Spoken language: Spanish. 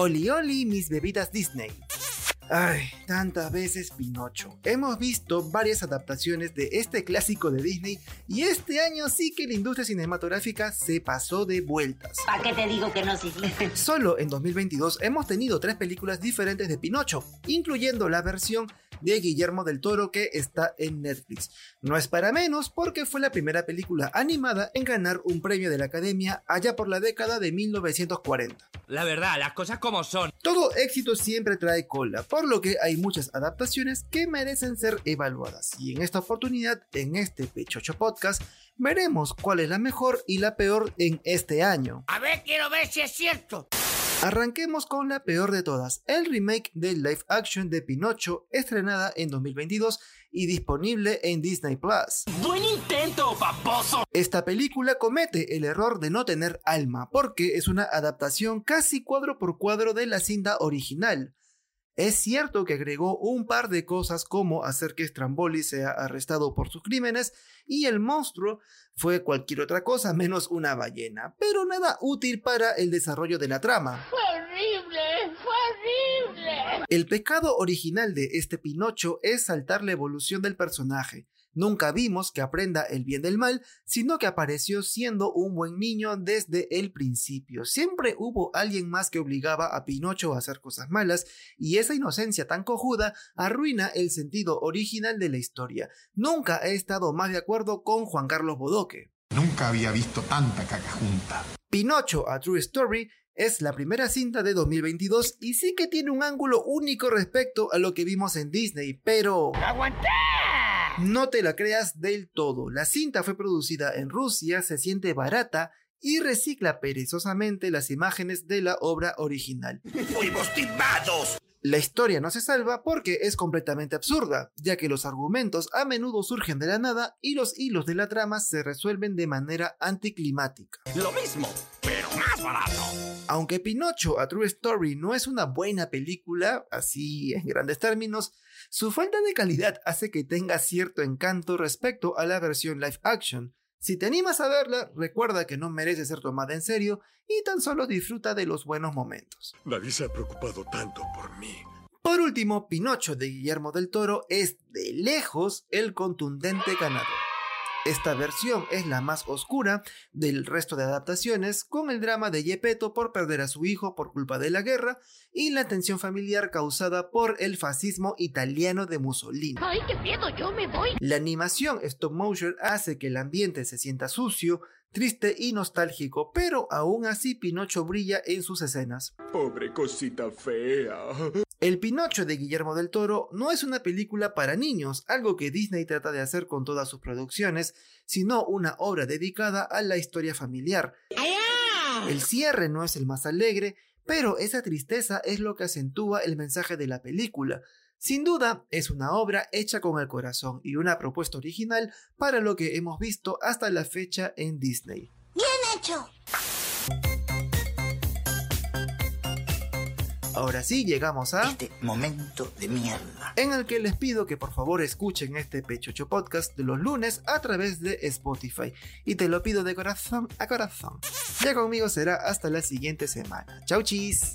Oli Oli, mis bebidas Disney. Ay, tantas veces Pinocho. Hemos visto varias adaptaciones de este clásico de Disney y este año sí que la industria cinematográfica se pasó de vueltas. ¿Para qué te digo que no, sí? Solo en 2022 hemos tenido tres películas diferentes de Pinocho, incluyendo la versión de Guillermo del Toro que está en Netflix. No es para menos porque fue la primera película animada en ganar un premio de la Academia allá por la década de 1940. La verdad, las cosas como son. Todo éxito siempre trae cola, por lo que hay muchas adaptaciones que merecen ser evaluadas. Y en esta oportunidad, en este Pechocho Podcast, veremos cuál es la mejor y la peor en este año. A ver, quiero ver si es cierto. Arranquemos con la peor de todas, el remake del live action de Pinocho, estrenada en 2022 y disponible en Disney Plus. ¡Buen intento, paposo! Esta película comete el error de no tener alma, porque es una adaptación casi cuadro por cuadro de la cinta original. Es cierto que agregó un par de cosas como hacer que Stramboli sea arrestado por sus crímenes y el monstruo fue cualquier otra cosa menos una ballena, pero nada útil para el desarrollo de la trama. ¡Fue horrible! ¡Fue horrible! El pecado original de este Pinocho es saltar la evolución del personaje. Nunca vimos que aprenda el bien del mal, sino que apareció siendo un buen niño desde el principio. Siempre hubo alguien más que obligaba a Pinocho a hacer cosas malas, y esa inocencia tan cojuda arruina el sentido original de la historia. Nunca he estado más de acuerdo con Juan Carlos Bodoque. Nunca había visto tanta caca junta. Pinocho a True Story es la primera cinta de 2022 y sí que tiene un ángulo único respecto a lo que vimos en Disney, pero... ¡Aguanté! No te la creas del todo. La cinta fue producida en Rusia, se siente barata y recicla perezosamente las imágenes de la obra original. ¡Fuimos timados! La historia no se salva porque es completamente absurda, ya que los argumentos a menudo surgen de la nada y los hilos de la trama se resuelven de manera anticlimática. Lo mismo, pero más barato. Aunque Pinocho a True Story no es una buena película, así en grandes términos, su falta de calidad hace que tenga cierto encanto respecto a la versión live action. Si te animas a verla, recuerda que no merece ser tomada en serio y tan solo disfruta de los buenos momentos. Nadie se ha preocupado tanto por mí. Por último, Pinocho de Guillermo del Toro es de lejos el contundente ganador. Esta versión es la más oscura del resto de adaptaciones, con el drama de Gepetto por perder a su hijo por culpa de la guerra y la tensión familiar causada por el fascismo italiano de Mussolini. ¡Ay, qué miedo! ¡Yo me voy! La animación stop motion hace que el ambiente se sienta sucio, triste y nostálgico, pero aún así Pinocho brilla en sus escenas. Pobre cosita fea. El Pinocho de Guillermo del Toro no es una película para niños, algo que Disney trata de hacer con todas sus producciones, sino una obra dedicada a la historia familiar. El cierre no es el más alegre, pero esa tristeza es lo que acentúa el mensaje de la película. Sin duda, es una obra hecha con el corazón y una propuesta original para lo que hemos visto hasta la fecha en Disney. ¡Bien hecho! Ahora sí, llegamos a... Este momento de mierda. en el que les pido que por favor escuchen este Pechocho Podcast de los lunes a través de Spotify. Y te lo pido de corazón a corazón. Ya conmigo será hasta la siguiente semana. Chau chis.